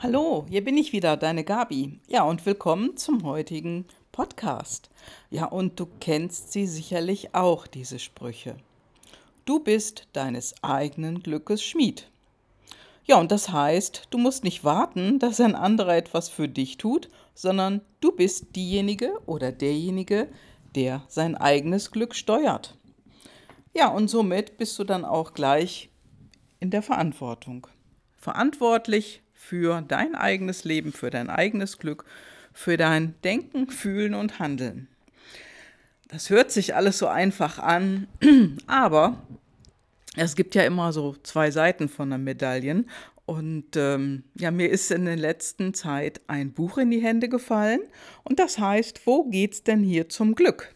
Hallo, hier bin ich wieder, deine Gabi. Ja, und willkommen zum heutigen Podcast. Ja, und du kennst sie sicherlich auch, diese Sprüche. Du bist deines eigenen Glückes Schmied. Ja, und das heißt, du musst nicht warten, dass ein anderer etwas für dich tut, sondern du bist diejenige oder derjenige, der sein eigenes Glück steuert. Ja, und somit bist du dann auch gleich in der Verantwortung. Verantwortlich für dein eigenes Leben, für dein eigenes Glück, für dein Denken, Fühlen und Handeln. Das hört sich alles so einfach an, aber es gibt ja immer so zwei Seiten von der Medaillen. Und ähm, ja, mir ist in der letzten Zeit ein Buch in die Hände gefallen und das heißt, wo geht's denn hier zum Glück?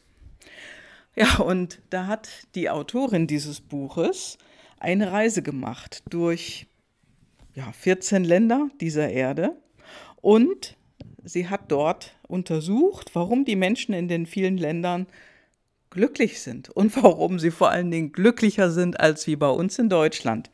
Ja, und da hat die Autorin dieses Buches eine Reise gemacht durch ja, 14 Länder dieser Erde und sie hat dort untersucht, warum die Menschen in den vielen Ländern glücklich sind und warum sie vor allen Dingen glücklicher sind als wie bei uns in Deutschland.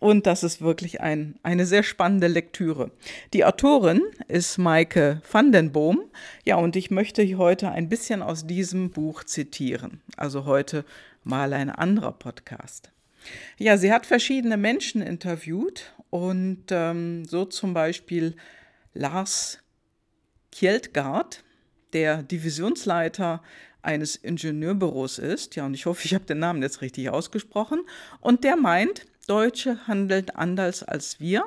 Und das ist wirklich ein, eine sehr spannende Lektüre. Die Autorin ist Maike van den Boom. Ja, und ich möchte heute ein bisschen aus diesem Buch zitieren. Also heute mal ein anderer Podcast. Ja, sie hat verschiedene Menschen interviewt und ähm, so zum Beispiel Lars Kjeltgaard, der Divisionsleiter eines Ingenieurbüros ist. Ja, und ich hoffe, ich habe den Namen jetzt richtig ausgesprochen. Und der meint, Deutsche handeln anders als wir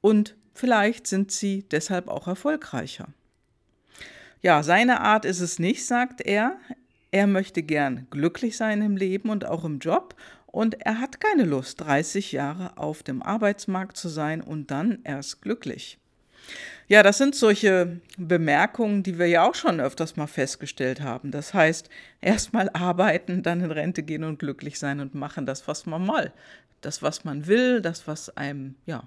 und vielleicht sind sie deshalb auch erfolgreicher. Ja, seine Art ist es nicht, sagt er. Er möchte gern glücklich sein im Leben und auch im Job und er hat keine Lust, 30 Jahre auf dem Arbeitsmarkt zu sein und dann erst glücklich. Ja, das sind solche Bemerkungen, die wir ja auch schon öfters mal festgestellt haben. Das heißt, erst mal arbeiten, dann in Rente gehen und glücklich sein und machen das, was man mal, das, was man will, das, was einem, ja,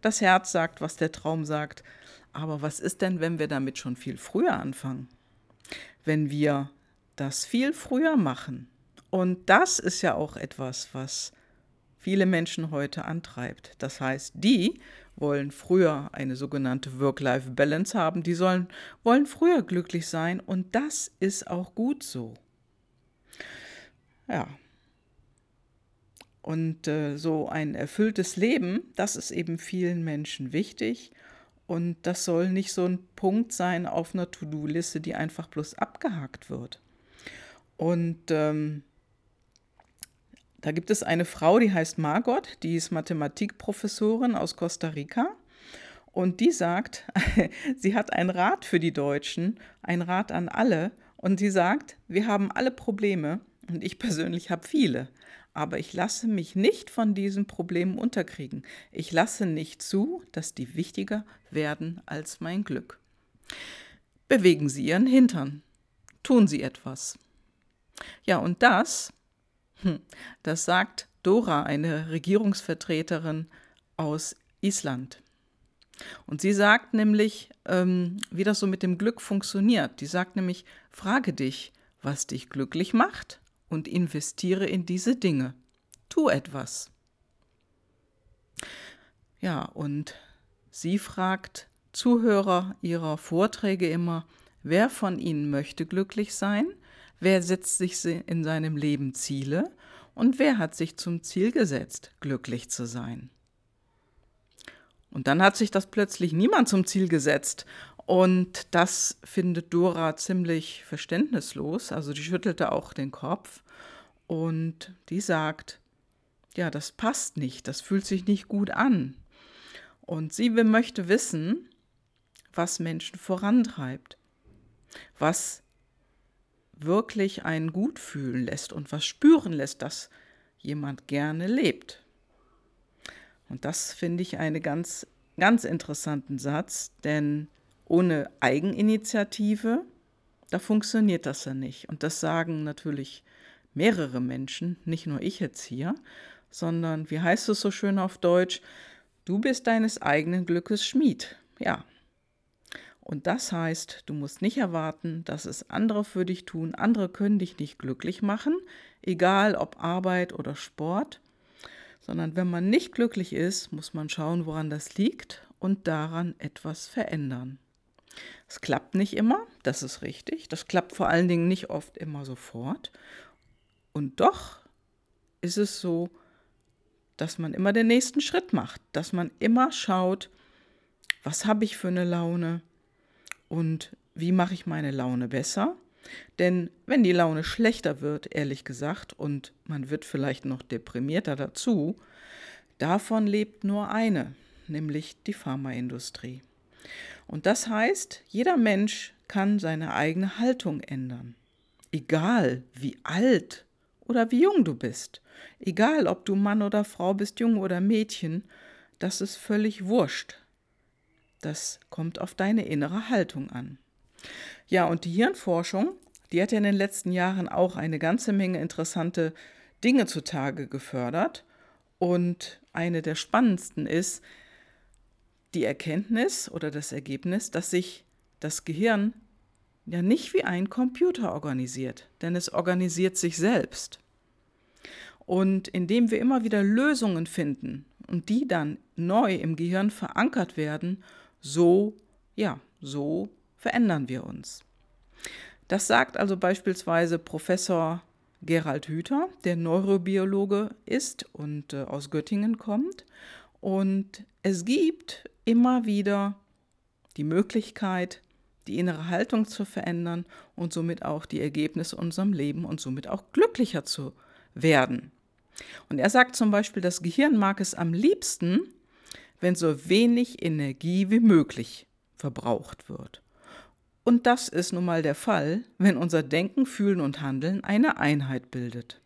das Herz sagt, was der Traum sagt. Aber was ist denn, wenn wir damit schon viel früher anfangen? Wenn wir das viel früher machen? Und das ist ja auch etwas, was viele Menschen heute antreibt. Das heißt, die wollen früher eine sogenannte Work-Life-Balance haben, die sollen, wollen früher glücklich sein und das ist auch gut so. Ja. Und äh, so ein erfülltes Leben, das ist eben vielen Menschen wichtig und das soll nicht so ein Punkt sein auf einer To-Do-Liste, die einfach bloß abgehakt wird. Und ähm, da gibt es eine Frau, die heißt Margot, die ist Mathematikprofessorin aus Costa Rica. Und die sagt, sie hat einen Rat für die Deutschen, einen Rat an alle. Und sie sagt, wir haben alle Probleme und ich persönlich habe viele. Aber ich lasse mich nicht von diesen Problemen unterkriegen. Ich lasse nicht zu, dass die wichtiger werden als mein Glück. Bewegen Sie Ihren Hintern. Tun Sie etwas. Ja, und das hm, das sagt Dora, eine Regierungsvertreterin aus Island. Und sie sagt nämlich, ähm, wie das so mit dem Glück funktioniert. Die sagt nämlich, frage dich, was dich glücklich macht und investiere in diese Dinge. Tu etwas. Ja, und sie fragt Zuhörer ihrer Vorträge immer, wer von ihnen möchte glücklich sein Wer setzt sich in seinem Leben Ziele und wer hat sich zum Ziel gesetzt, glücklich zu sein? Und dann hat sich das plötzlich niemand zum Ziel gesetzt. Und das findet Dora ziemlich verständnislos. Also die schüttelte auch den Kopf und die sagt, ja, das passt nicht, das fühlt sich nicht gut an. Und sie möchte wissen, was Menschen vorantreibt, was wirklich einen gut fühlen lässt und was spüren lässt, dass jemand gerne lebt. Und das finde ich einen ganz, ganz interessanten Satz, denn ohne Eigeninitiative, da funktioniert das ja nicht. Und das sagen natürlich mehrere Menschen, nicht nur ich jetzt hier, sondern, wie heißt es so schön auf Deutsch, du bist deines eigenen Glückes Schmied. Ja, und das heißt, du musst nicht erwarten, dass es andere für dich tun. Andere können dich nicht glücklich machen, egal ob Arbeit oder Sport. Sondern wenn man nicht glücklich ist, muss man schauen, woran das liegt und daran etwas verändern. Es klappt nicht immer, das ist richtig. Das klappt vor allen Dingen nicht oft immer sofort. Und doch ist es so, dass man immer den nächsten Schritt macht, dass man immer schaut, was habe ich für eine Laune und wie mache ich meine Laune besser. Denn wenn die Laune schlechter wird, ehrlich gesagt, und man wird vielleicht noch deprimierter dazu, davon lebt nur eine, nämlich die Pharmaindustrie. Und das heißt, jeder Mensch kann seine eigene Haltung ändern. Egal wie alt oder wie jung du bist. Egal ob du Mann oder Frau bist, Junge oder Mädchen, das ist völlig wurscht. Das kommt auf deine innere Haltung an. Ja, und die Hirnforschung, die hat ja in den letzten Jahren auch eine ganze Menge interessante Dinge zutage gefördert. Und eine der spannendsten ist die Erkenntnis oder das Ergebnis, dass sich das Gehirn ja nicht wie ein Computer organisiert, denn es organisiert sich selbst. Und indem wir immer wieder Lösungen finden und die dann neu im Gehirn verankert werden, so, ja, so verändern wir uns. Das sagt also beispielsweise Professor Gerald Hüther, der Neurobiologe ist und äh, aus Göttingen kommt. Und es gibt immer wieder die Möglichkeit, die innere Haltung zu verändern und somit auch die Ergebnisse unserem Leben und somit auch glücklicher zu werden. Und er sagt zum Beispiel, das Gehirn mag es am liebsten, wenn so wenig Energie wie möglich verbraucht wird. Und das ist nun mal der Fall, wenn unser Denken, Fühlen und Handeln eine Einheit bildet.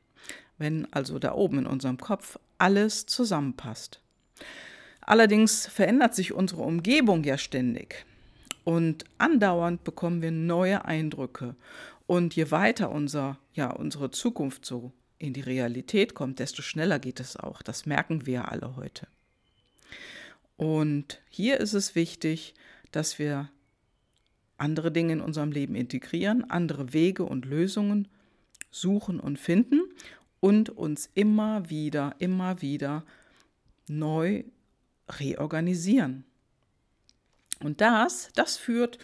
Wenn also da oben in unserem Kopf alles zusammenpasst. Allerdings verändert sich unsere Umgebung ja ständig. Und andauernd bekommen wir neue Eindrücke. Und je weiter unser, ja, unsere Zukunft so in die Realität kommt, desto schneller geht es auch. Das merken wir alle heute. Und hier ist es wichtig, dass wir andere Dinge in unserem Leben integrieren, andere Wege und Lösungen suchen und finden und uns immer wieder, immer wieder neu reorganisieren. Und das, das führt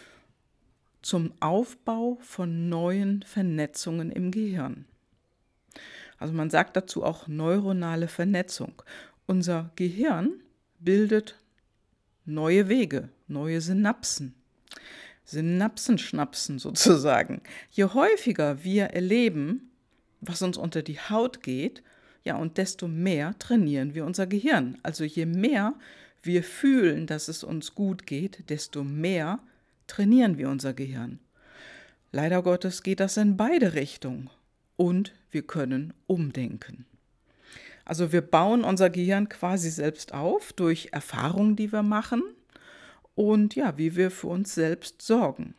zum Aufbau von neuen Vernetzungen im Gehirn. Also man sagt dazu auch neuronale Vernetzung. Unser Gehirn bildet neue Wege, neue Synapsen. Synapsenschnapsen sozusagen. Je häufiger wir erleben, was uns unter die Haut geht, ja, und desto mehr trainieren wir unser Gehirn. Also je mehr wir fühlen, dass es uns gut geht, desto mehr trainieren wir unser Gehirn. Leider Gottes geht das in beide Richtungen und wir können umdenken. Also wir bauen unser Gehirn quasi selbst auf durch Erfahrungen, die wir machen und ja, wie wir für uns selbst sorgen.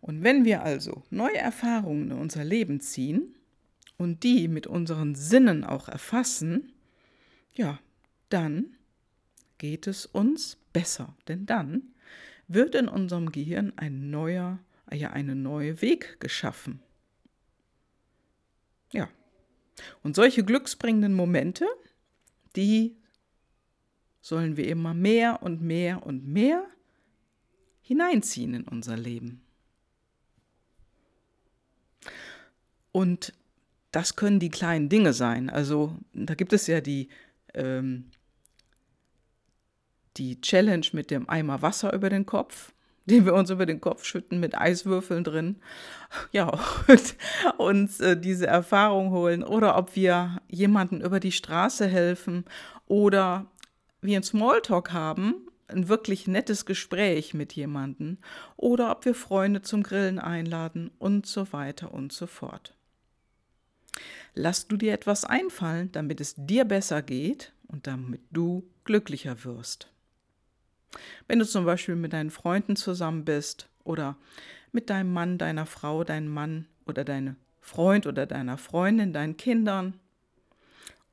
Und wenn wir also neue Erfahrungen in unser Leben ziehen, und die mit unseren Sinnen auch erfassen, ja, dann geht es uns besser. Denn dann wird in unserem Gehirn ein neuer, ja, eine neue Weg geschaffen. Ja. Und solche glücksbringenden Momente, die sollen wir immer mehr und mehr und mehr hineinziehen in unser Leben. Und das können die kleinen Dinge sein. Also da gibt es ja die, ähm, die Challenge mit dem Eimer Wasser über den Kopf, den wir uns über den Kopf schütten mit Eiswürfeln drin. Ja, und uns äh, diese Erfahrung holen. Oder ob wir jemanden über die Straße helfen oder wir einen Smalltalk haben, ein wirklich nettes Gespräch mit jemandem. Oder ob wir Freunde zum Grillen einladen und so weiter und so fort lass du dir etwas einfallen, damit es dir besser geht und damit du glücklicher wirst. Wenn du zum Beispiel mit deinen Freunden zusammen bist oder mit deinem Mann, deiner Frau, deinem Mann oder deinem Freund oder deiner Freundin, deinen Kindern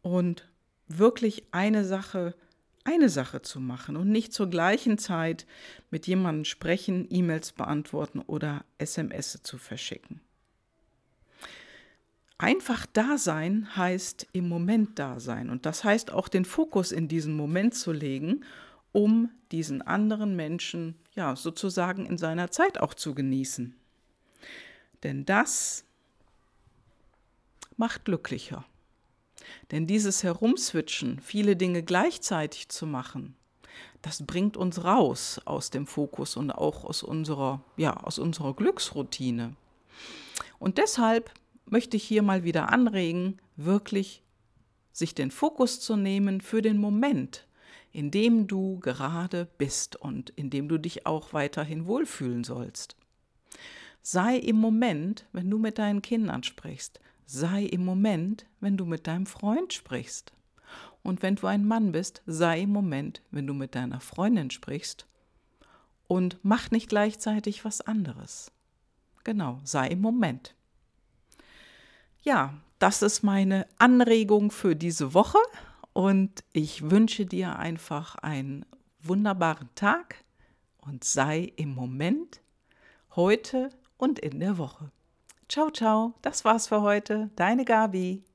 und wirklich eine Sache, eine Sache zu machen und nicht zur gleichen Zeit mit jemandem sprechen, E-Mails beantworten oder SMS zu verschicken. Einfach da sein heißt im Moment da sein. Und das heißt auch den Fokus in diesen Moment zu legen um diesen anderen Menschen ja sozusagen in seiner Zeit auch zu genießen. Denn das macht glücklicher. Denn dieses Herumswitchen, viele Dinge gleichzeitig zu machen, das bringt uns raus aus dem Fokus und auch aus unserer, ja, aus unserer Glücksroutine. Und deshalb möchte ich hier mal wieder anregen, wirklich sich den Fokus zu nehmen für den Moment, in dem du gerade bist und in dem du dich auch weiterhin wohlfühlen sollst. Sei im Moment, wenn du mit deinen Kindern sprichst, sei im Moment, wenn du mit deinem Freund sprichst. Und wenn du ein Mann bist, sei im Moment, wenn du mit deiner Freundin sprichst. Und mach nicht gleichzeitig was anderes. Genau, sei im Moment. Ja, das ist meine Anregung für diese Woche und ich wünsche dir einfach einen wunderbaren Tag und sei im Moment, heute und in der Woche. Ciao, ciao, das war's für heute. Deine Gabi.